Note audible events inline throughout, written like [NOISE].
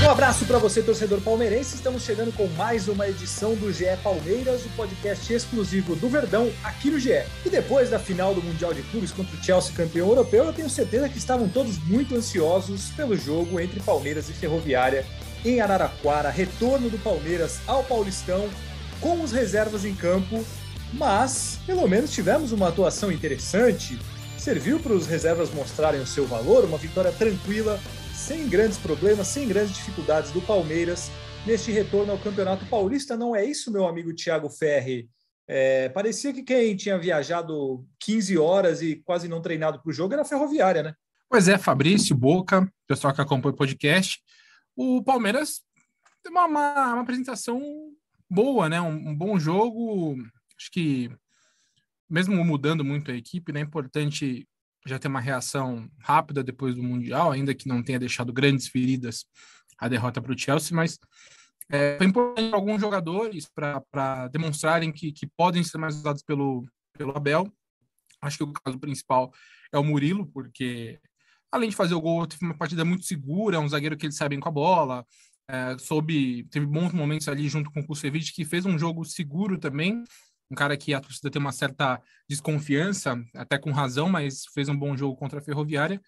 Um abraço para você, torcedor palmeirense. Estamos chegando com mais uma edição do GE Palmeiras, o podcast exclusivo do Verdão aqui no GE. E depois da final do Mundial de Clubes contra o Chelsea campeão europeu, eu tenho certeza que estavam todos muito ansiosos pelo jogo entre Palmeiras e Ferroviária em Araraquara, retorno do Palmeiras ao Paulistão com os reservas em campo, mas pelo menos tivemos uma atuação interessante. Serviu para os reservas mostrarem o seu valor, uma vitória tranquila, sem grandes problemas, sem grandes dificuldades do Palmeiras neste retorno ao Campeonato Paulista. Não é isso, meu amigo Thiago Ferri? É, parecia que quem tinha viajado 15 horas e quase não treinado para o jogo era a Ferroviária, né? Pois é, Fabrício, Boca, pessoal que acompanha o podcast. O Palmeiras teve uma, uma, uma apresentação boa, né? Um, um, bom jogo. Acho que, mesmo mudando muito a equipe, né, é importante já ter uma reação rápida depois do Mundial, ainda que não tenha deixado grandes feridas a derrota para o Chelsea, mas é, foi importante alguns jogadores para demonstrarem que, que podem ser mais usados pelo, pelo Abel. Acho que o caso principal é o Murilo, porque além de fazer o gol, teve uma partida muito segura, é um zagueiro que ele sai bem com a bola, é, soube, teve bons momentos ali junto com o Kusevich, que fez um jogo seguro também, um cara que a torcida tem uma certa desconfiança, até com razão, mas fez um bom jogo contra a Ferroviária.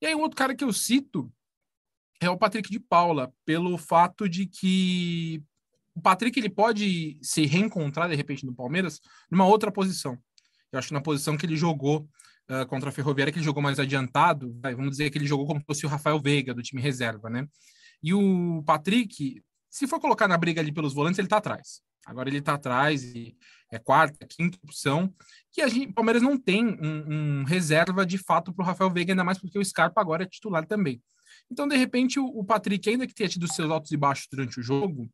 E aí, um outro cara que eu cito é o Patrick de Paula, pelo fato de que o Patrick ele pode se reencontrar de repente no Palmeiras numa outra posição. Eu acho que na posição que ele jogou uh, contra a Ferroviária, que ele jogou mais adiantado, vamos dizer que ele jogou como se fosse o Rafael Veiga, do time reserva, né? E o Patrick, se for colocar na briga ali pelos volantes, ele tá atrás. Agora ele tá atrás e é quarta, quinta opção, que a gente, Palmeiras não tem um, um reserva de fato para o Rafael Veiga, ainda mais porque o Scarpa agora é titular também. Então, de repente, o, o Patrick, ainda que tenha tido seus altos e baixos durante o jogo,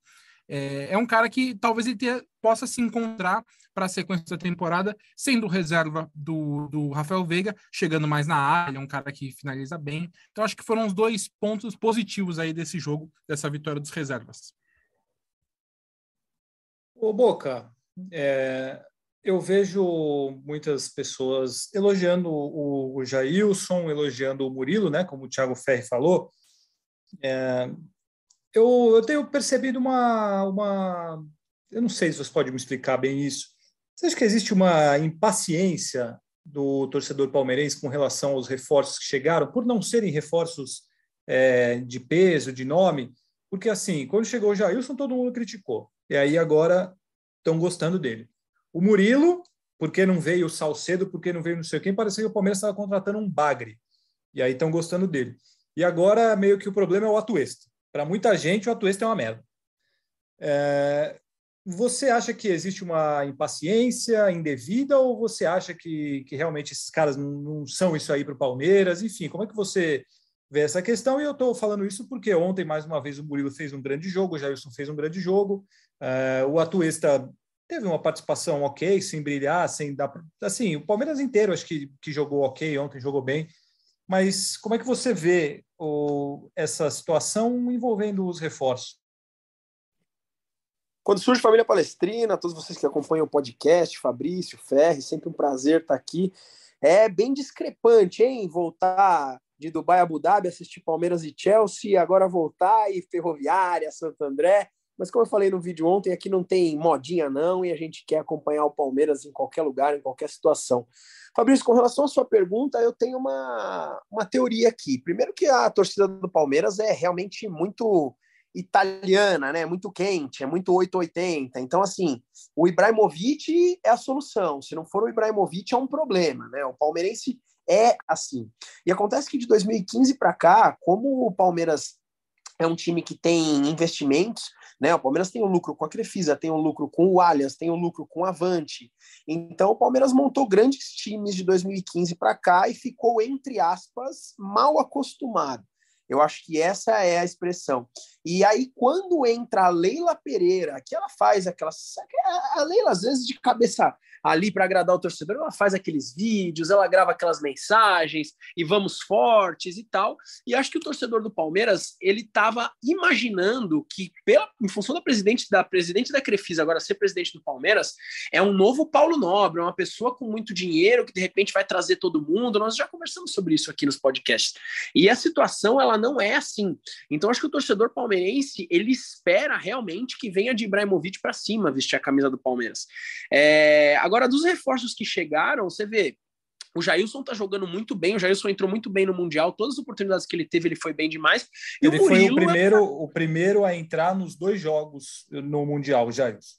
é, é um cara que talvez ele tenha, possa se encontrar para a sequência da temporada, sendo reserva do, do Rafael Veiga, chegando mais na área, um cara que finaliza bem. Então, acho que foram os dois pontos positivos aí desse jogo, dessa vitória dos reservas. Ô Boca, é, eu vejo muitas pessoas elogiando o, o Jailson, elogiando o Murilo, né, como o Thiago Ferri falou. É, eu, eu tenho percebido uma, uma. Eu não sei se você pode me explicar bem isso. Você acha que existe uma impaciência do torcedor palmeirense com relação aos reforços que chegaram, por não serem reforços é, de peso, de nome? Porque, assim, quando chegou o Jailson, todo mundo criticou. E aí agora estão gostando dele. O Murilo, porque não veio o Salcedo, porque não veio não sei quem, parecia que o Palmeiras estava contratando um bagre. E aí estão gostando dele. E agora, meio que o problema é o Atuesta. Para muita gente, o Atuesta é uma merda. É... Você acha que existe uma impaciência indevida ou você acha que, que realmente esses caras não, não são isso aí para o Palmeiras? Enfim, como é que você vê essa questão? E eu estou falando isso porque ontem, mais uma vez, o Murilo fez um grande jogo, o Jailson fez um grande jogo, é... o Atuesta teve uma participação ok, sem brilhar, sem dar. Assim, o Palmeiras inteiro acho que, que jogou ok ontem, jogou bem. Mas como é que você vê o, essa situação envolvendo os reforços? Quando surge Família Palestrina, todos vocês que acompanham o podcast, Fabrício, Ferri, sempre um prazer estar aqui. É bem discrepante, hein? Voltar de Dubai a Abu Dhabi, assistir Palmeiras e Chelsea, agora voltar e Ferroviária, Santo André. Mas como eu falei no vídeo ontem, aqui não tem modinha não e a gente quer acompanhar o Palmeiras em qualquer lugar, em qualquer situação. Fabrício, com relação à sua pergunta, eu tenho uma, uma teoria aqui. Primeiro que a torcida do Palmeiras é realmente muito italiana, né? Muito quente, é muito 880. Então, assim, o Ibrahimovic é a solução. Se não for o Ibrahimovic, é um problema, né? O palmeirense é assim. E acontece que de 2015 para cá, como o Palmeiras é um time que tem investimentos, né? O Palmeiras tem um lucro com a Crefisa, tem um lucro com o Allianz, tem um lucro com o Avante. Então o Palmeiras montou grandes times de 2015 para cá e ficou, entre aspas, mal acostumado. Eu acho que essa é a expressão. E aí, quando entra a Leila Pereira, que ela faz aquelas. A Leila, às vezes, de cabeça ali para agradar o torcedor, ela faz aqueles vídeos, ela grava aquelas mensagens e vamos fortes e tal. E acho que o torcedor do Palmeiras ele estava imaginando que, pela, em função da presidente da presidente da Crefisa agora ser presidente do Palmeiras, é um novo Paulo Nobre, uma pessoa com muito dinheiro que de repente vai trazer todo mundo. Nós já conversamos sobre isso aqui nos podcasts. E a situação ela não é assim. Então acho que o torcedor palmeirense ele espera realmente que venha de Ibrahimovic para cima vestir a camisa do Palmeiras. É, agora dos reforços que chegaram, você vê, o Jailson tá jogando muito bem, o Jailson entrou muito bem no Mundial, todas as oportunidades que ele teve, ele foi bem demais. E ele o foi o primeiro, é... o primeiro a entrar nos dois jogos no Mundial, o Jailson.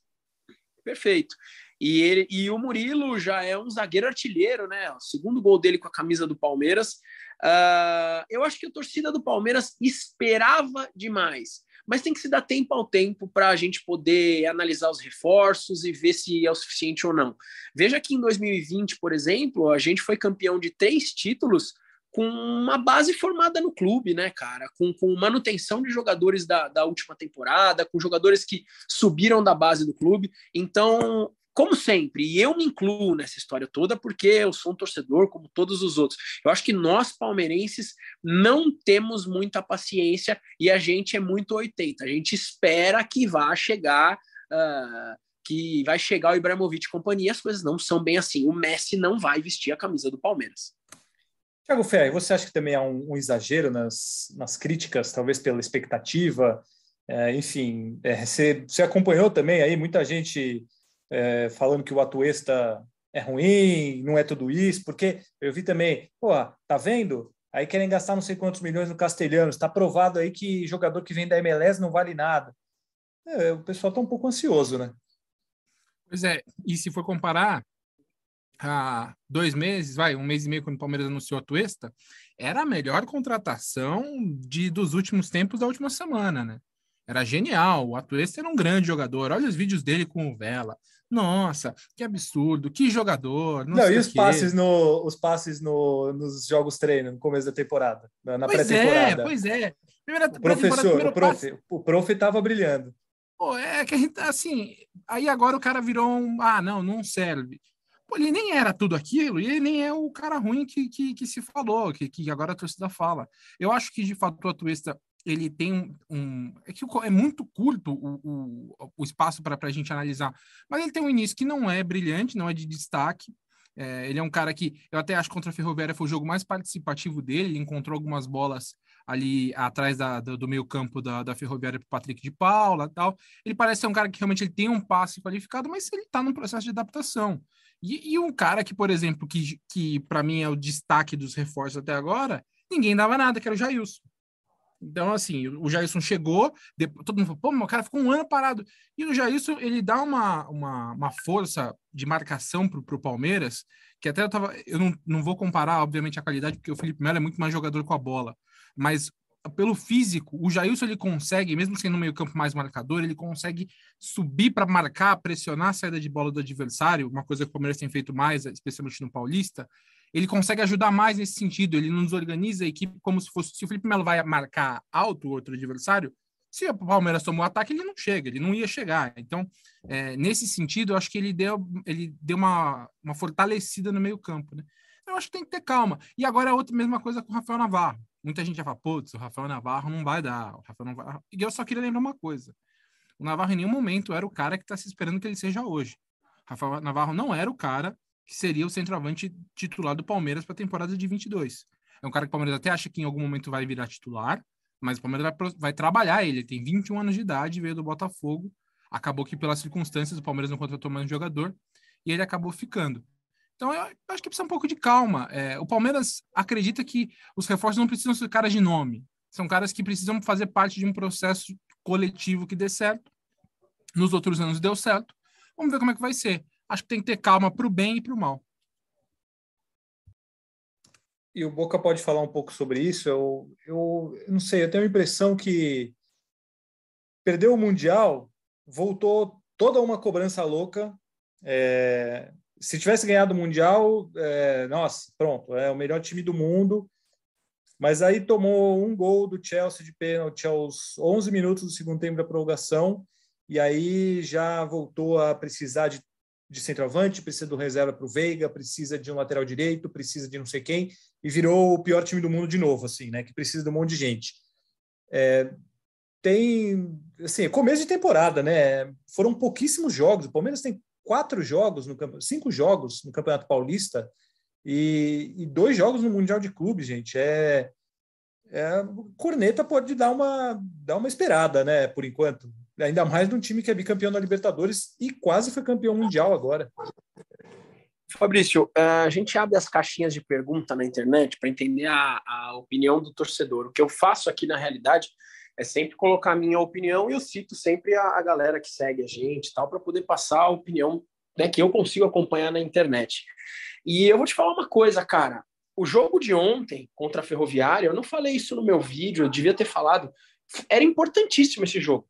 Perfeito. E, ele, e o Murilo já é um zagueiro artilheiro, né? O segundo gol dele com a camisa do Palmeiras. Uh, eu acho que a torcida do Palmeiras esperava demais mas tem que se dar tempo ao tempo para a gente poder analisar os reforços e ver se é o suficiente ou não. Veja que em 2020, por exemplo, a gente foi campeão de três títulos com uma base formada no clube, né, cara? Com, com manutenção de jogadores da, da última temporada, com jogadores que subiram da base do clube. Então, como sempre, e eu me incluo nessa história toda porque eu sou um torcedor como todos os outros. Eu acho que nós palmeirenses não temos muita paciência e a gente é muito 80. A gente espera que vá chegar uh, que vai chegar o Ibrahimovic e companhia, as coisas não são bem assim. O Messi não vai vestir a camisa do Palmeiras. Tiago Ferri, você acha que também há um, um exagero nas, nas críticas, talvez pela expectativa? É, enfim, é, você, você acompanhou também aí muita gente é, falando que o Atuesta é ruim, não é tudo isso, porque eu vi também, pô, tá vendo? Aí querem gastar não sei quantos milhões no Castelhano, está provado aí que jogador que vem da MLS não vale nada. É, o pessoal está um pouco ansioso, né? Pois é, e se for comparar, há dois meses, vai, um mês e meio, quando o Palmeiras anunciou a Tuesta, era a melhor contratação de, dos últimos tempos da última semana, né? Era genial, o Atuesta era um grande jogador. Olha os vídeos dele com o Vela. Nossa, que absurdo, que jogador. Não, não e os passes, no, os passes no, nos jogos treino, no começo da temporada, na, pois pré-temporada. É, pois é. Primeira, o professor, o prof, o prof estava brilhando. Pô, é que a gente, assim, aí agora o cara virou um, ah, não, não serve. Pô, ele nem era tudo aquilo e ele nem é o cara ruim que, que, que se falou, que, que agora a torcida fala. Eu acho que, de fato, o Atuesta ele tem um, é que é muito curto o, o, o espaço para a gente analisar, mas ele tem um início que não é brilhante, não é de destaque. É, ele é um cara que eu até acho contra a Ferroviária foi o jogo mais participativo dele. Ele encontrou algumas bolas ali atrás da, do, do meio campo da, da Ferroviária para Patrick de Paula tal. Ele parece ser um cara que realmente ele tem um passe qualificado, mas ele está num processo de adaptação. E, e, um cara que, por exemplo, que, que para mim é o destaque dos reforços até agora, ninguém dava nada, que era o Jailson. Então, assim, o Jailson chegou, depois, todo mundo falou, pô, meu cara ficou um ano parado. E o Jailson, ele dá uma, uma, uma força de marcação pro, pro Palmeiras, que até eu tava. Eu não, não vou comparar, obviamente, a qualidade, porque o Felipe Melo é muito mais jogador com a bola. Mas pelo físico, o Jailson ele consegue, mesmo sendo no meio-campo mais marcador, ele consegue subir para marcar, pressionar a saída de bola do adversário, uma coisa que o Palmeiras tem feito mais, especialmente no Paulista ele consegue ajudar mais nesse sentido. Ele nos organiza a equipe como se fosse. Se o Felipe Melo vai marcar alto o outro adversário, se o Palmeiras tomou o ataque, ele não chega, ele não ia chegar. Então, é, nesse sentido, eu acho que ele deu, ele deu uma, uma fortalecida no meio-campo. Né? Eu acho que tem que ter calma. E agora é outra mesma coisa com o Rafael Navarro. Muita gente já fala, putz, o Rafael Navarro não vai dar. O Rafael Navarro... E eu só queria lembrar uma coisa. O Navarro em nenhum momento era o cara que está se esperando que ele seja hoje. Rafael Navarro não era o cara que seria o centroavante titular do Palmeiras para a temporada de 22. É um cara que o Palmeiras até acha que em algum momento vai virar titular, mas o Palmeiras vai, vai trabalhar ele. Tem 21 anos de idade, veio do Botafogo. Acabou que, pelas circunstâncias, o Palmeiras não contratou mais um jogador e ele acabou ficando. Então, eu acho que precisa um pouco de calma. É, o Palmeiras acredita que os reforços não precisam ser caras de nome. São caras que precisam fazer parte de um processo coletivo que dê certo. Nos outros anos deu certo. Vamos ver como é que vai ser acho que tem que ter calma para o bem e para o mal. E o Boca pode falar um pouco sobre isso. Eu, eu, eu não sei, eu tenho a impressão que perdeu o Mundial, voltou toda uma cobrança louca. É, se tivesse ganhado o Mundial, é, nossa, pronto, é o melhor time do mundo. Mas aí tomou um gol do Chelsea de pênalti aos 11 minutos do segundo tempo da prorrogação, e aí já voltou a precisar de, de centroavante, precisa do reserva para o Veiga, precisa de um lateral direito, precisa de não sei quem, e virou o pior time do mundo de novo, assim, né? Que precisa de um monte de gente. É, tem, assim, é começo de temporada, né? Foram pouquíssimos jogos. O Palmeiras tem quatro jogos no cinco jogos no Campeonato Paulista e, e dois jogos no Mundial de Clubes, gente. É, é corneta pode dar uma dar uma esperada, né? Por enquanto, ainda mais num time que é bicampeão da Libertadores e quase foi campeão mundial agora. Fabrício, a gente abre as caixinhas de pergunta na internet para entender a, a opinião do torcedor. O que eu faço aqui na realidade é sempre colocar a minha opinião e eu cito sempre a, a galera que segue a gente tal para poder passar a opinião né, que eu consigo acompanhar na internet. E eu vou te falar uma coisa, cara. O jogo de ontem contra a Ferroviária, eu não falei isso no meu vídeo, eu devia ter falado. Era importantíssimo esse jogo.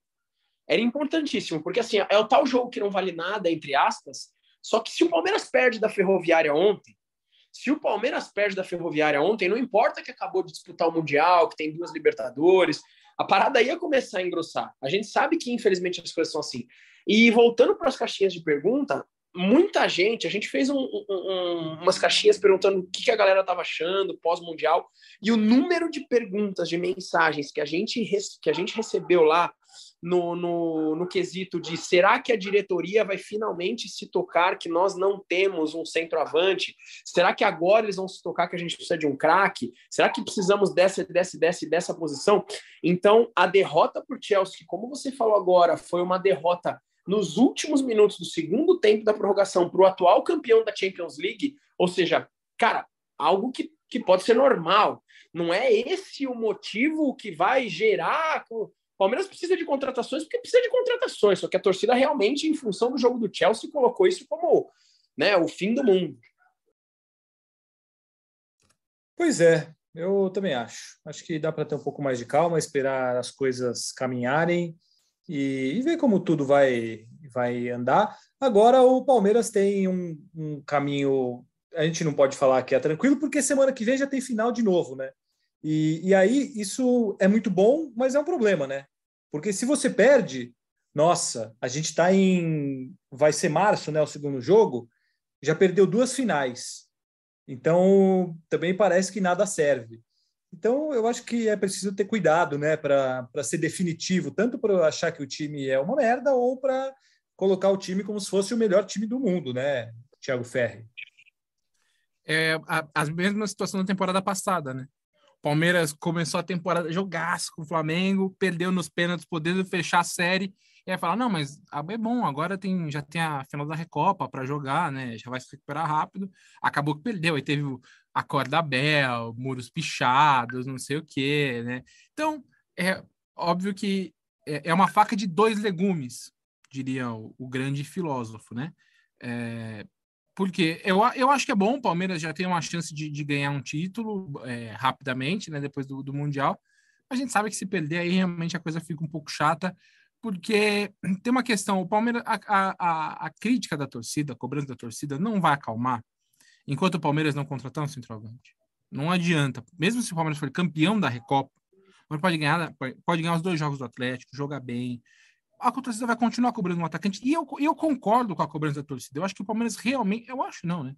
Era importantíssimo, porque assim, é o tal jogo que não vale nada, entre aspas. Só que se o Palmeiras perde da Ferroviária ontem, se o Palmeiras perde da Ferroviária ontem, não importa que acabou de disputar o Mundial, que tem duas Libertadores, a parada ia começar a engrossar. A gente sabe que, infelizmente, as coisas são assim. E voltando para as caixinhas de pergunta, muita gente, a gente fez um, um, umas caixinhas perguntando o que, que a galera estava achando pós-mundial, e o número de perguntas, de mensagens que a gente, que a gente recebeu lá no, no, no quesito de será que a diretoria vai finalmente se tocar que nós não temos um centroavante? Será que agora eles vão se tocar que a gente precisa de um craque? Será que precisamos dessa, dessa, dessa, dessa posição? Então, a derrota por Chelsea, como você falou agora, foi uma derrota nos últimos minutos do segundo tempo da prorrogação para o atual campeão da Champions League, ou seja, cara, algo que, que pode ser normal. Não é esse o motivo que vai gerar Palmeiras precisa de contratações porque precisa de contratações, só que a torcida realmente, em função do jogo do Chelsea, colocou isso como né, o fim do mundo. Pois é, eu também acho. Acho que dá para ter um pouco mais de calma, esperar as coisas caminharem e, e ver como tudo vai, vai andar. Agora o Palmeiras tem um, um caminho. A gente não pode falar que é tranquilo, porque semana que vem já tem final de novo, né? E, e aí isso é muito bom, mas é um problema, né? Porque se você perde, nossa, a gente está em. Vai ser março, né? O segundo jogo, já perdeu duas finais. Então também parece que nada serve. Então eu acho que é preciso ter cuidado, né? Para ser definitivo, tanto para achar que o time é uma merda ou para colocar o time como se fosse o melhor time do mundo, né? Thiago Ferri. É a, a mesma situação da temporada passada, né? Palmeiras começou a temporada jogaço com o Flamengo, perdeu nos pênaltis, podendo fechar a série. E aí falar, não, mas é bom, agora tem, já tem a final da Recopa para jogar, né? Já vai se recuperar rápido. Acabou que perdeu, aí teve a corda Bel, muros pichados, não sei o quê, né? Então, é óbvio que é, é uma faca de dois legumes, diria o, o grande filósofo, né? É, porque eu, eu acho que é bom, o Palmeiras já tem uma chance de, de ganhar um título é, rapidamente, né, depois do, do Mundial. A gente sabe que se perder aí realmente a coisa fica um pouco chata, porque [CLEARS THROAT] tem uma questão: o Palmeiras, a, a, a crítica da torcida, a cobrança da torcida, não vai acalmar enquanto o Palmeiras não contratar um centroavante. Não adianta. Mesmo se o Palmeiras for campeão da Recopa, pode ganhar, pode ganhar os dois jogos do Atlético, jogar bem, a torcida vai continuar cobrando um atacante. E eu, eu concordo com a cobrança da torcida. Eu acho que o Palmeiras realmente. Eu acho não, né?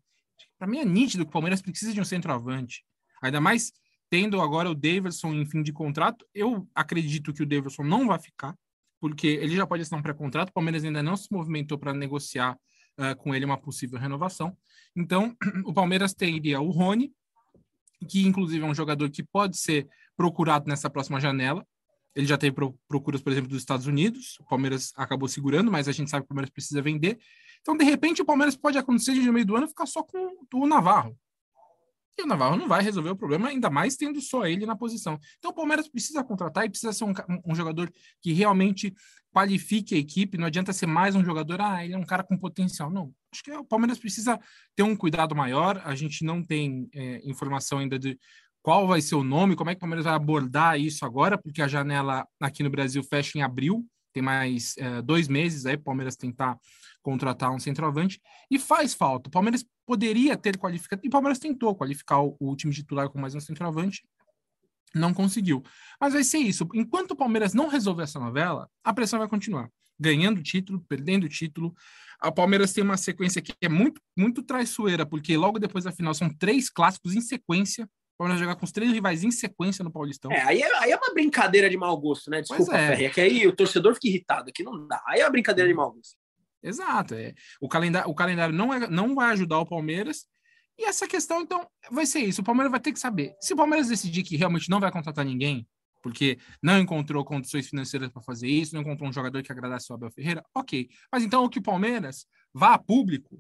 Para mim é nítido que o Palmeiras precisa de um centroavante. Ainda mais tendo agora o Davidson em fim de contrato. Eu acredito que o Davidson não vai ficar, porque ele já pode assinar um pré-contrato. O Palmeiras ainda não se movimentou para negociar uh, com ele uma possível renovação. Então, [CLEARS THROAT] o Palmeiras teria o Rony, que inclusive é um jogador que pode ser procurado nessa próxima janela. Ele já teve procuras, por exemplo, dos Estados Unidos. O Palmeiras acabou segurando, mas a gente sabe que o Palmeiras precisa vender. Então, de repente, o Palmeiras pode acontecer de no meio do ano ficar só com o Navarro. E o Navarro não vai resolver o problema, ainda mais tendo só ele na posição. Então, o Palmeiras precisa contratar e precisa ser um, um jogador que realmente qualifique a equipe. Não adianta ser mais um jogador, ah, ele é um cara com potencial. Não. Acho que o Palmeiras precisa ter um cuidado maior. A gente não tem é, informação ainda de qual vai ser o nome, como é que o Palmeiras vai abordar isso agora, porque a janela aqui no Brasil fecha em abril, tem mais é, dois meses aí o Palmeiras tentar contratar um centroavante, e faz falta. O Palmeiras poderia ter qualificado, e o Palmeiras tentou qualificar o, o time titular com mais um centroavante, Não conseguiu. Mas vai ser isso. Enquanto o Palmeiras não resolver essa novela, a pressão vai continuar. Ganhando título, perdendo título. A Palmeiras tem uma sequência que é muito, muito traiçoeira, porque logo depois da final são três clássicos em sequência. O Palmeiras jogar com os três rivais em sequência no Paulistão. É, aí é, aí é uma brincadeira de mau gosto, né? Desculpa, Pois é. Ferri. É que aí o torcedor fica irritado, aqui não dá. Aí é uma brincadeira de mau gosto. Exato. É. O, calendário, o calendário não, é, não vai ajudar o Palmeiras. E essa questão, então, vai ser isso. O Palmeiras vai ter que saber. Se o Palmeiras decidir que realmente não vai contratar ninguém, porque não encontrou condições financeiras para fazer isso, não encontrou um jogador que agradasse o Abel Ferreira, ok. Mas então o que o Palmeiras vá a público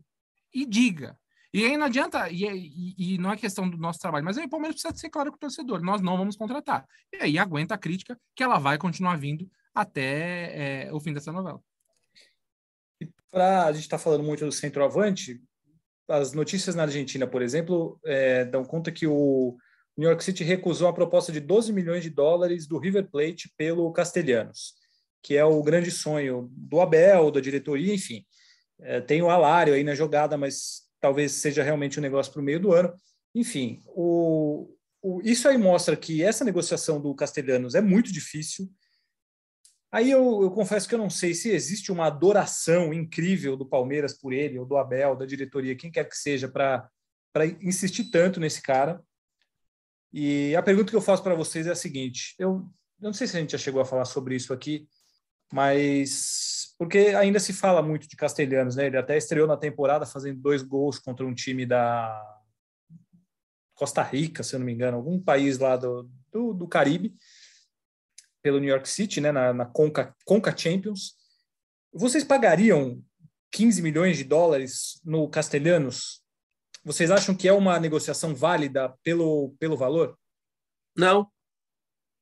e diga. E aí não adianta, e, e- e não é questão do nosso trabalho, mas aí o Palmeiras precisa ser claro com o torcedor: nós não vamos contratar. E aí aguenta a crítica que ela vai continuar vindo até é, o fim dessa novela. Pra, a gente está falando muito do centroavante, as notícias na Argentina, por exemplo, é, dão conta que o New York City recusou a proposta de 12 milhões de dólares do River Plate pelo Castelhanos, que é o grande sonho do Abel, da diretoria, enfim. É, tem o Alário aí na jogada, mas talvez seja realmente um negócio para o meio do ano. Enfim, o, o, isso aí mostra que essa negociação do Castelhanos é muito difícil. Aí eu, eu, confesso que eu não sei se existe uma adoração incrível do Palmeiras por ele, ou do Abel, da diretoria, quem quer que seja, para insistir tanto nesse cara. E a pergunta que eu faço para vocês é a seguinte: eu, eu não sei se a gente já chegou a falar sobre isso aqui, mas porque ainda se fala muito de Castelhanos, né? Ele até estreou na temporada fazendo dois gols contra um time da Costa Rica, se eu não me engano, algum país lá do, do, do Caribe pelo New York City, né, na, na Conca, Conca Champions. Vocês pagariam 15 milhões de dólares no Castelhanos? Vocês acham que é uma negociação válida pelo, pelo valor? Não,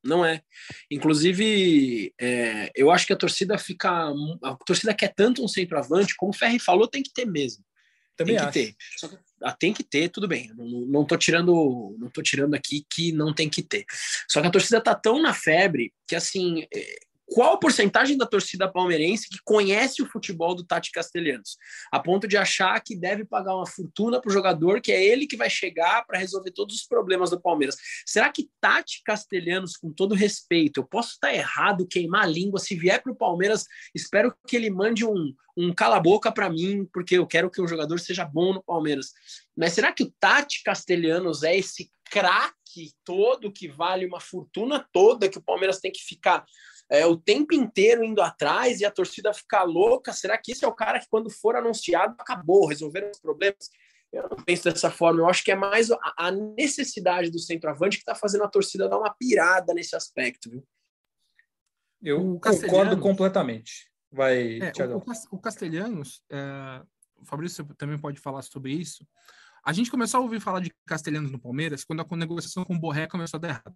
não é. Inclusive, é, eu acho que a torcida fica. A torcida quer tanto um centroavante, como o Ferri falou, tem que ter mesmo. Também tem que acho. ter. Só que, ah, tem que ter, tudo bem. Não, não tô tirando, não tô tirando aqui que não tem que ter. Só que a torcida tá tão na febre que assim, é, qual porcentagem da torcida palmeirense que conhece o futebol do Tati Castelhanos, a ponto de achar que deve pagar uma fortuna para o jogador, que é ele que vai chegar para resolver todos os problemas do Palmeiras. Será que Tati Castelhanos, com todo respeito, eu posso estar errado, queimar a língua, se vier para o Palmeiras, espero que ele mande um, um cala-boca para mim, porque eu quero que o jogador seja bom no Palmeiras. Mas será que o Tati Castelhanos é esse craque todo que vale uma fortuna toda que o Palmeiras tem que ficar é, o tempo inteiro indo atrás e a torcida ficar louca? Será que esse é o cara que, quando for anunciado, acabou, resolveram os problemas? Eu não penso dessa forma. Eu acho que é mais a, a necessidade do centroavante que está fazendo a torcida dar uma pirada nesse aspecto. Viu? Eu concordo completamente. Vai, é, o, o, Castelhanos, é, o Fabrício também pode falar sobre isso. A gente começou a ouvir falar de Castelhanos no Palmeiras quando a negociação com o Borré começou a dar errado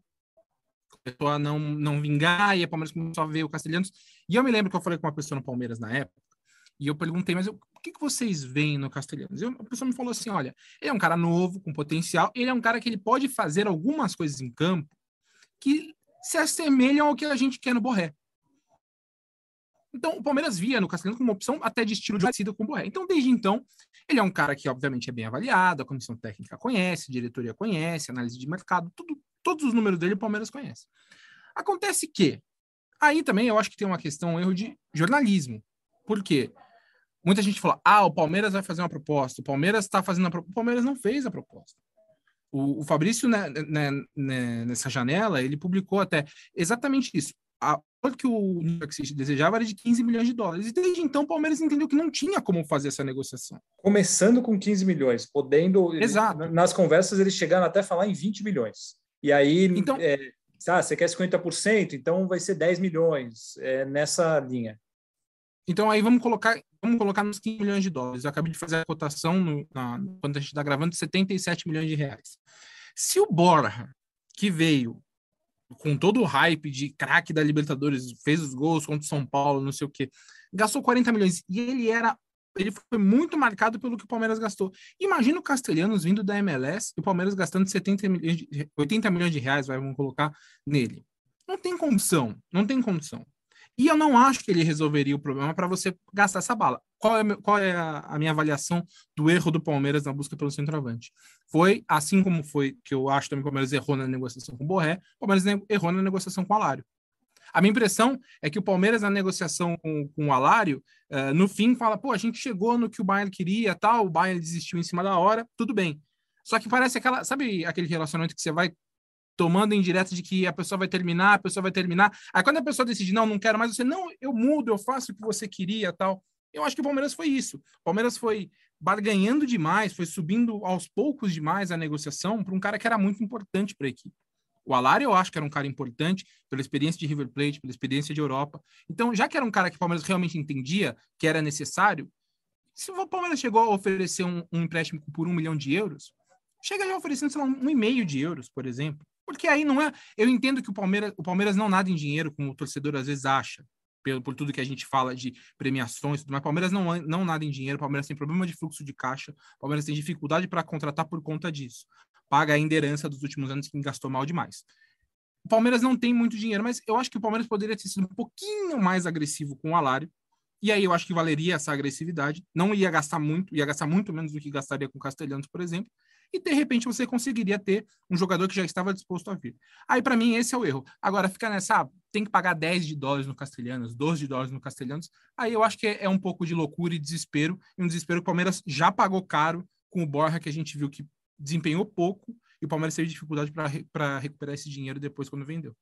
começou a não, não vingar, e a Palmeiras começou a ver o Castelhanos. E eu me lembro que eu falei com uma pessoa no Palmeiras na época, e eu perguntei, mas eu, o que, que vocês veem no Castelhanos? E a pessoa me falou assim: olha, ele é um cara novo, com potencial, ele é um cara que ele pode fazer algumas coisas em campo que se assemelham ao que a gente quer no Borré. Então, o Palmeiras via no Castelhanos como uma opção até de estilo de parecido com o Borré. Então, desde então, ele é um cara que, obviamente, é bem avaliado, a comissão técnica conhece, a diretoria conhece, análise de mercado, tudo, todos os números dele o Palmeiras conhece. Acontece que, aí também eu acho que tem uma questão, um erro de jornalismo. Por quê? Muita gente fala, ah, o Palmeiras vai fazer uma proposta, o Palmeiras está fazendo a proposta. O Palmeiras não fez a proposta. O, o Fabrício, né, né, né, nessa janela, ele publicou até exatamente isso. A que o New York City desejava era de 15 milhões de dólares. E desde então o Palmeiras entendeu que não tinha como fazer essa negociação. Começando com 15 milhões, podendo. Exato. Nas conversas eles chegaram até a falar em 20 milhões. E aí, então, é, ah, você quer 50%, então vai ser 10 milhões, é, nessa linha. Então aí vamos colocar, vamos colocar nos 15 milhões de dólares. Eu acabei de fazer a cotação no, na, quando a gente está gravando, 77 milhões de reais. Se o Borja, que veio com todo o hype de craque da Libertadores, fez os gols contra o São Paulo, não sei o quê, gastou 40 milhões e ele era ele foi muito marcado pelo que o Palmeiras gastou. Imagina o Castelhanos vindo da MLS e o Palmeiras gastando 70 milhões de, 80 milhões de reais, vai, vamos colocar, nele. Não tem condição, não tem condição. E eu não acho que ele resolveria o problema para você gastar essa bala. Qual é, qual é a, a, minha avaliação do erro do Palmeiras na busca pelo centroavante? Foi, assim como foi que eu acho também que o Palmeiras errou na negociação com o Borré, o Palmeiras errou na negociação com o Alário. A minha impressão é que o Palmeiras, na negociação com, com o Alário, uh, no fim fala, pô, a gente chegou no que o Bayern queria, tal, o Bayern desistiu em cima da hora, tudo bem. Só que parece aquela, sabe aquele relacionamento que você vai tomando em direto de que a pessoa vai terminar, a pessoa vai terminar. Aí quando a pessoa decide, não, não quero mais, você, não, eu mudo, eu faço o que você queria, tal. Eu acho que o Palmeiras foi isso. O Palmeiras foi barganhando demais, foi subindo aos poucos demais a negociação para um cara que era muito importante para a equipe. O Alário eu acho que era um cara importante pela experiência de River Plate, pela experiência de Europa. Então, já que era um cara que o Palmeiras realmente entendia que era necessário, se o Palmeiras chegou a oferecer um, um empréstimo por um milhão de euros, chega já oferecendo, sei lá, um e meio de euros, por exemplo. Porque aí não é. Eu entendo que o Palmeiras, o Palmeiras não nada em dinheiro, como o torcedor às vezes acha, pelo, por tudo que a gente fala de premiações, mas o Palmeiras não, não nada em dinheiro, o Palmeiras tem problema de fluxo de caixa, o Palmeiras tem dificuldade para contratar por conta disso. Paga a herança dos últimos anos que gastou mal demais. O Palmeiras não tem muito dinheiro, mas eu acho que o Palmeiras poderia ter sido um pouquinho mais agressivo com o Alário. E aí eu acho que valeria essa agressividade. Não ia gastar muito, ia gastar muito menos do que gastaria com Castelhanos, por exemplo e de repente você conseguiria ter um jogador que já estava disposto a vir. Aí, para mim, esse é o erro. Agora, fica nessa, ah, tem que pagar 10 de dólares no Castelhanos, 12 de dólares no Castelhanos, aí eu acho que é, é um pouco de loucura e desespero, e um desespero que o Palmeiras já pagou caro com o Borja, que a gente viu que desempenhou pouco, e o Palmeiras teve dificuldade para recuperar esse dinheiro depois quando vendeu.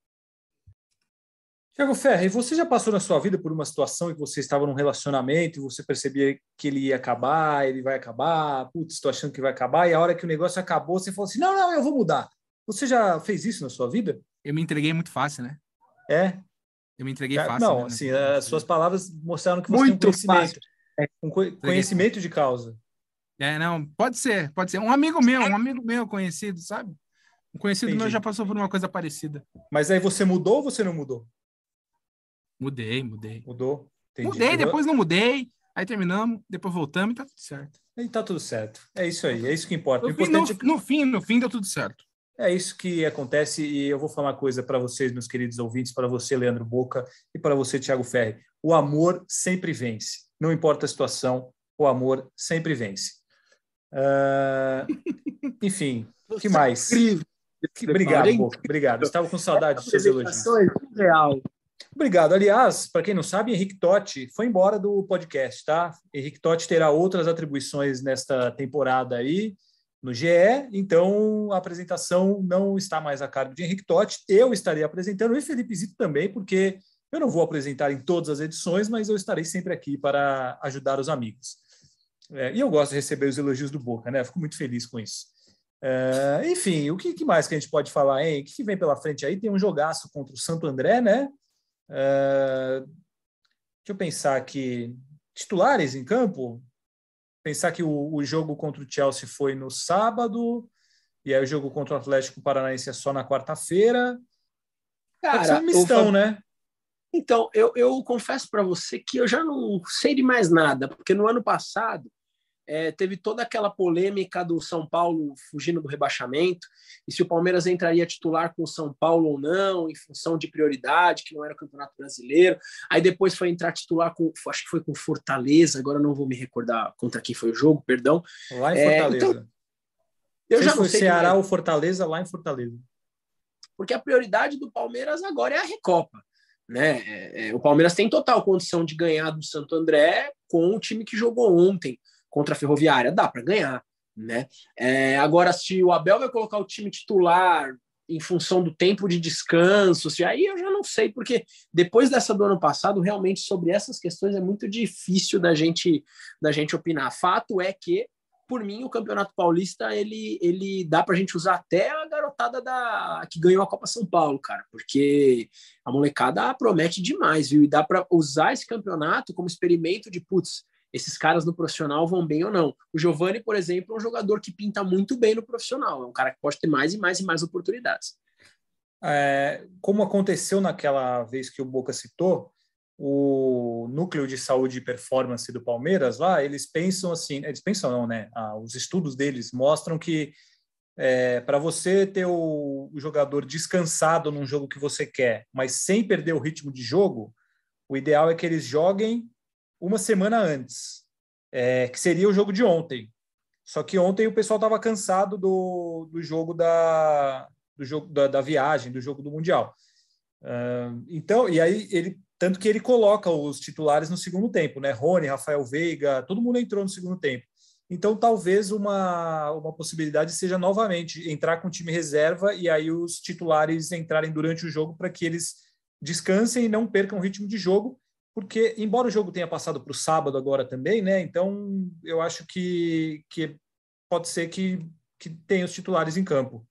Tiago Ferre, você já passou na sua vida por uma situação em que você estava num relacionamento e você percebia que ele ia acabar, ele vai acabar, putz, estou achando que vai acabar, e a hora que o negócio acabou, você falou assim: não, não, eu vou mudar. Você já fez isso na sua vida? Eu me entreguei muito fácil, né? É? Eu me entreguei fácil. Não, né? assim, as suas palavras mostraram que você muito tem um conhecimento. É, um conhecimento de causa. É, não, pode ser, pode ser. Um amigo meu, um amigo meu conhecido, sabe? Um conhecido Entendi. meu já passou por uma coisa parecida. Mas aí você mudou ou você não mudou? Mudei, mudei. Mudou? Entendi. Mudei, depois não mudei. Aí terminamos, depois voltamos e tá tudo certo. E tá tudo certo. É isso aí, é isso que importa. No, fim, no, é que... no fim, no fim deu tudo certo. É isso que acontece e eu vou falar uma coisa para vocês, meus queridos ouvintes, para você, Leandro Boca, e para você, Thiago Ferri. O amor sempre vence. Não importa a situação, o amor sempre vence. Uh... [LAUGHS] Enfim, o que mais? Incrível. Obrigado, Boca. Obrigado. estava com saudade dos seus elogios. Real. Obrigado. Aliás, para quem não sabe, Henrique Totti foi embora do podcast, tá? Henrique Totti terá outras atribuições nesta temporada aí no GE, então a apresentação não está mais a cargo de Henrique Totti. Eu estarei apresentando e Felipe Zito também, porque eu não vou apresentar em todas as edições, mas eu estarei sempre aqui para ajudar os amigos. É, e eu gosto de receber os elogios do Boca, né? Fico muito feliz com isso. É, enfim, o que, que, mais que a gente pode falar, hein? O que, que vem pela frente aí? Tem um jogaço contra o Santo André, né? Uh, deixa eu pensar aqui. Titulares em campo? Pensar que o, o, jogo contra o Chelsea foi no sábado, e aí o jogo contra o Atlético Paranaense é só na quarta-feira. Cara, um mistão, né? Então, eu, eu confesso para você que eu já não sei de mais nada, porque no ano passado é, teve toda aquela polêmica do São Paulo fugindo do rebaixamento, e se o Palmeiras entraria titular com o São Paulo ou não, em função de prioridade, que não era o Campeonato Brasileiro. Aí depois foi entrar titular com, acho que foi com Fortaleza, agora não vou me recordar contra quem foi o jogo, perdão. Lá em Fortaleza. É, então, eu já não sei. Ceará ou Fortaleza, lá em Fortaleza. Porque a prioridade do Palmeiras agora é a Recopa. Né? É, é, o Palmeiras tem total condição de ganhar do Santo André com o time que jogou ontem contra a Ferroviária, dá para ganhar, né? É, agora, se o Abel vai colocar o time titular em função do tempo de descanso, se aí eu já não sei, porque depois dessa do ano passado, realmente sobre essas questões é muito difícil da gente da gente opinar. Fato é que por mim, o Campeonato Paulista ele, ele dá para a gente usar até a garotada da que ganhou a Copa São Paulo, cara, porque a molecada promete demais, viu? E dá para usar esse campeonato como experimento de putz, esses caras no profissional vão bem ou não. O Giovani, por exemplo, é um jogador que pinta muito bem no profissional, é um cara que pode ter mais e mais e mais oportunidades. É, como aconteceu naquela vez que o Boca citou, o núcleo de saúde e performance do Palmeiras lá, eles pensam assim, eles pensam não, né? Ah, os estudos deles mostram que é, para você ter o, o, jogador descansado num jogo que você quer, mas sem perder o ritmo de jogo, O ideal é que eles joguem uma semana antes, é, que seria o jogo de ontem. Só que ontem o pessoal estava cansado do, do jogo da do jogo da, da viagem, do jogo do mundial. Uh, então, e aí ele tanto que ele coloca os titulares no segundo tempo, né? Rony, Rafael Veiga, todo mundo entrou no segundo tempo. Então, talvez uma, uma possibilidade seja novamente entrar com o time reserva e aí os titulares entrarem durante o jogo para que eles descansem e não percam o ritmo de jogo, porque, embora o jogo tenha passado para o sábado agora também, né? Então, eu acho que, que pode ser que, que tenha os titulares em campo.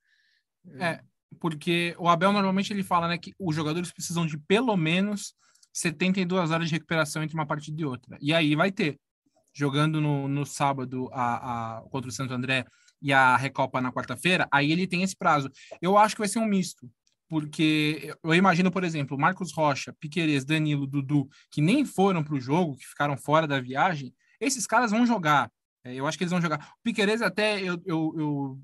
É, porque o Abel normalmente ele fala né, que os jogadores precisam de pelo menos 72 horas de recuperação entre uma partida e outra. E aí vai ter jogando no, no sábado a, a, contra o Santo André e a Recopa na quarta-feira, aí ele tem esse prazo. Eu acho que vai ser um misto, porque eu imagino, por exemplo, Marcos Rocha, Piqueires, Danilo, Dudu, que nem foram para o jogo, que ficaram fora da viagem, esses caras vão jogar. É, eu acho que eles vão jogar. O Piqueires até eu, eu, eu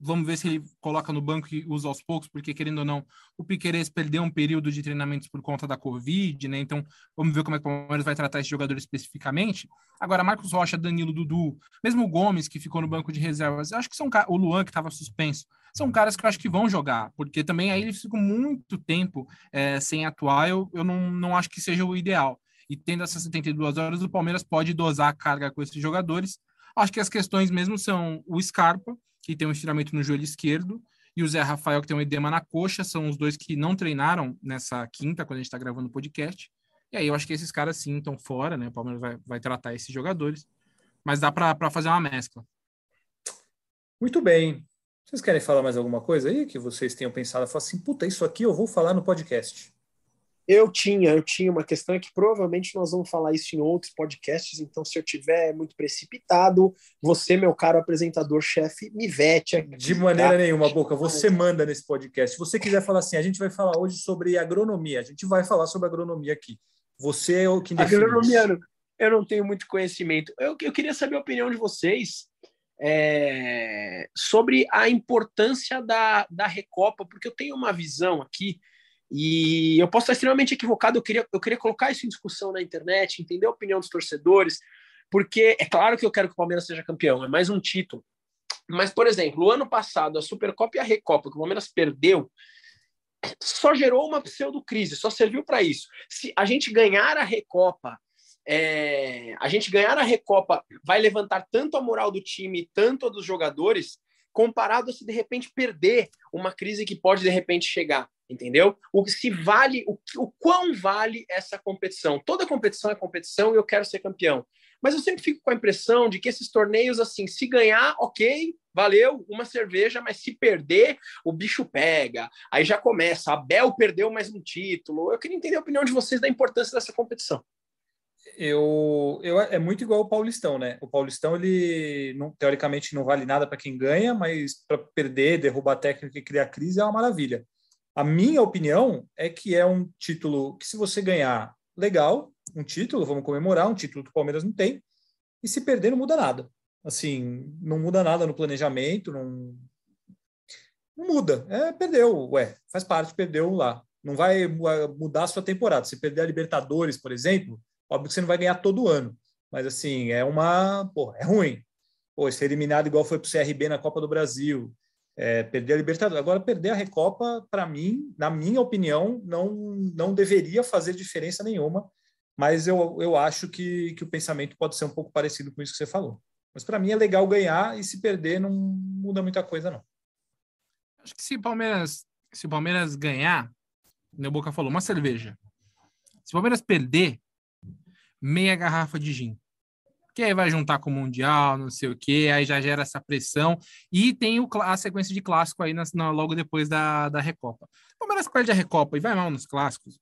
Vamos ver se ele coloca no banco e usa aos poucos, porque querendo ou não, o Piqueires perdeu um período de treinamentos por conta da Covid, né? Então, vamos ver como é que o Palmeiras vai tratar esse jogador especificamente. Agora, Marcos Rocha, Danilo, Dudu, mesmo o Gomes, que ficou no banco de reservas, eu acho que são o Luan, que estava suspenso, são caras que eu acho que vão jogar, porque também aí eles ficam muito tempo é, sem atuar, eu, eu não, não acho que seja o ideal. E tendo essas 72 horas, o Palmeiras pode dosar a carga com esses jogadores. Acho que as questões mesmo são o Scarpa, que tem um estiramento no joelho esquerdo, e o Zé Rafael, que tem um edema na coxa, são os dois que não treinaram nessa quinta, quando a gente está gravando o podcast. E aí eu acho que esses caras sim estão fora, né? O Palmeiras vai, vai tratar esses jogadores, mas dá para fazer uma mescla. Muito bem. Vocês querem falar mais alguma coisa aí que vocês tenham pensado? Falar assim, puta, isso aqui eu vou falar no podcast. Eu tinha, eu tinha uma questão que provavelmente nós vamos falar isso em outros podcasts, então se eu tiver muito precipitado, você, meu caro apresentador-chefe, me vete aqui. De maneira tá? nenhuma, Boca, você manda nesse podcast. Se você quiser falar assim, a gente vai falar hoje sobre agronomia, a gente vai falar sobre agronomia aqui. Você é o que define Agronomia, isso. eu não tenho muito conhecimento. Eu, eu queria saber a opinião de vocês é, sobre a importância da, da Recopa, porque eu tenho uma visão aqui e eu posso estar extremamente equivocado, eu queria, eu queria colocar isso em discussão na internet, entender a opinião dos torcedores, porque é claro que eu quero que o Palmeiras seja campeão, é mais um título. Mas, por exemplo, o ano passado, a Supercopa e a Recopa, que o Palmeiras perdeu, só gerou uma pseudo-crise, só serviu para isso. Se a gente ganhar a Recopa, é, a gente ganhar a Recopa vai levantar tanto a moral do time, tanto a dos jogadores, comparado a se de repente perder uma crise que pode de repente chegar entendeu? O que se vale, o, o quão vale essa competição. Toda competição é competição e eu quero ser campeão. Mas eu sempre fico com a impressão de que esses torneios, assim, se ganhar, ok, valeu, uma cerveja, mas se perder, o bicho pega. Aí já começa. A Bel perdeu mais um título. Eu queria entender a opinião de vocês da importância dessa competição. Eu, eu é muito igual o Paulistão, né? O Paulistão ele não, teoricamente não vale nada para quem ganha, mas para perder, derrubar a técnica e criar crise é uma maravilha. A minha opinião é que é um título que, se você ganhar, legal, um título, vamos comemorar, um título que o Palmeiras não tem, e se perder, não muda nada. Assim, não muda nada no planejamento, não, não muda. É, perdeu, ué, faz parte, perdeu lá. Não vai mudar a sua temporada. Se perder a Libertadores, por exemplo, óbvio que você não vai ganhar todo ano. Mas, assim, é uma. Pô, é ruim. Pô, ser eliminado igual foi para o CRB na Copa do Brasil, é, perder a Libertadores. Agora, perder a Recopa, para mim, na minha opinião, não, não deveria fazer diferença nenhuma, mas eu, eu acho que, que o pensamento pode ser um pouco parecido com isso que você falou. Mas para mim é legal ganhar e se perder não muda muita coisa, não. Acho que se o Palmeiras, se o Palmeiras ganhar, o Boca falou, uma cerveja. Se o Palmeiras perder, meia garrafa de gin que aí vai juntar com o Mundial, não sei o que, aí já gera essa pressão. E tem o, a sequência de clássico aí na, na, logo depois da, da Recopa. O Palmeiras perde a Recopa e vai mal nos clássicos.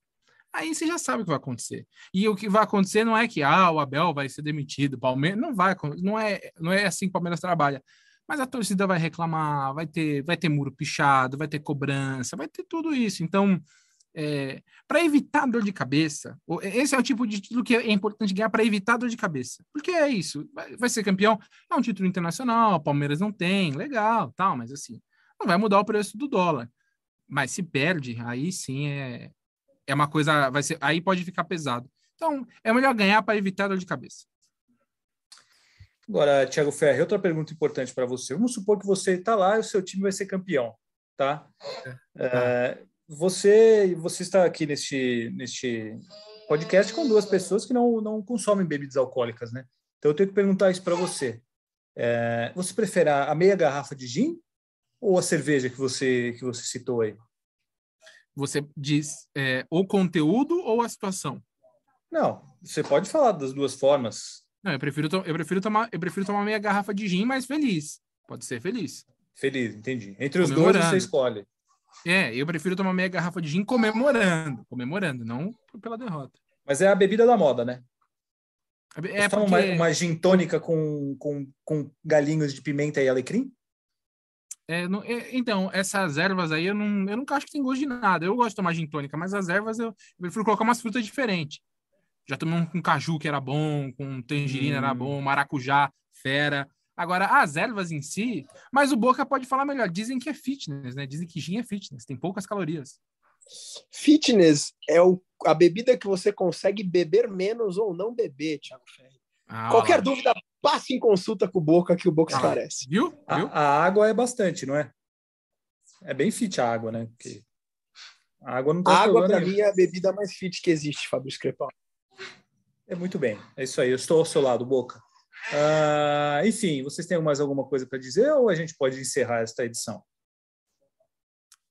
Aí você já sabe o que vai acontecer. E o que vai acontecer não é que ah, o Abel vai ser demitido, Palmeiras não vai, não é, não é assim que o Palmeiras trabalha. Mas a torcida vai reclamar, vai ter, vai ter muro pichado, vai ter cobrança, vai ter tudo isso. Então, é, para evitar dor de cabeça, esse é o tipo de título que é importante ganhar para evitar dor de cabeça. Porque é isso, vai, vai, ser campeão, é um título internacional, Palmeiras não tem, legal, tal, mas assim, não vai mudar o preço do dólar. Mas se perde, aí sim é, é uma coisa, vai ser, aí pode ficar pesado. Então, é melhor ganhar para evitar dor de cabeça. Agora, Thiago Ferri, outra pergunta importante para você. Vamos supor que você está lá e o seu time vai ser campeão, tá? É, é, você, você está aqui neste, neste podcast com duas pessoas que não, não consomem bebidas alcoólicas, né? Então eu tenho que perguntar isso para você. É, você prefere a meia garrafa de gin ou a cerveja que você que você citou aí? Você diz é, o conteúdo ou a situação? Não, você pode falar das duas formas. Não, eu prefiro, eu prefiro tomar eu prefiro tomar meia garrafa de gin, mas feliz. Pode ser feliz. Feliz, entendi. Entre os dois você escolhe. É, eu prefiro tomar meia garrafa de gin comemorando, comemorando, não pela derrota. Mas é a bebida da moda, né? É porque... uma, uma gin tônica com, com, com galinhos de pimenta e alecrim? É, não, é, então, essas ervas aí eu não, eu nunca acho que tem gosto de nada. Eu gosto de tomar gin tônica, mas as ervas eu, eu prefiro colocar umas frutas diferentes. Já tomei um com caju que era bom, com tangerina hum. era bom, maracujá, fera. Agora, as ervas em si, mas o Boca pode falar melhor. Dizem que é fitness, né? Dizem que gin é fitness, tem poucas calorias. Fitness é o, a bebida que você consegue beber menos ou não beber, Thiago Ferri. Ah, Qualquer dúvida, passe em consulta com o Boca que o Boca ah, esclarece. Viu? A, a, água é bastante, não é? É bem fit a água, né? Porque a água não tá A água, para mim, é a bebida mais fit que existe, Fabrício Crepal. É muito bem. É isso aí. Eu estou ao seu lado, Boca. Uh, enfim, vocês têm mais alguma coisa para dizer ou a gente pode encerrar esta edição?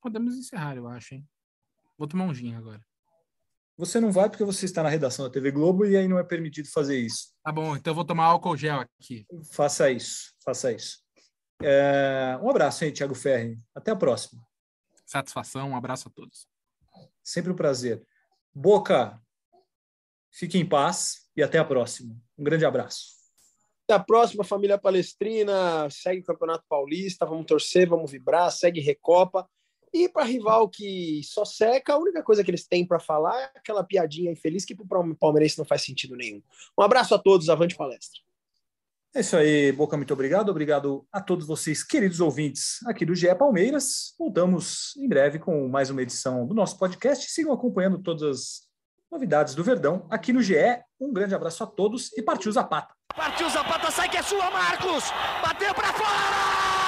Podemos encerrar, eu acho, hein? Vou tomar um gin agora. Você não vai porque você está na redação da TV Globo e aí não é permitido fazer isso. Tá bom, então eu vou tomar álcool gel aqui. Faça isso, faça isso. É... Um abraço, hein, Thiago Ferri. Até a próxima. Satisfação, um abraço a todos. Sempre um prazer. Boca, fique em paz e até a próxima. Um grande abraço. Até a próxima, família palestrina. Segue o Campeonato Paulista, vamos torcer, vamos vibrar, segue Recopa. E para rival que só seca, a única coisa que eles têm para falar é aquela piadinha infeliz que para o palmeirense não faz sentido nenhum. Um abraço a todos, avante palestra. É isso aí, Boca, muito obrigado. Obrigado a todos vocês, queridos ouvintes aqui do GE Palmeiras. Voltamos em breve com mais uma edição do nosso podcast. Sigam acompanhando todas as novidades do Verdão aqui no GE. Um grande abraço a todos e partiu Zapata. Partiu Zapata, sai que é sua, Marcos! Bateu para fora!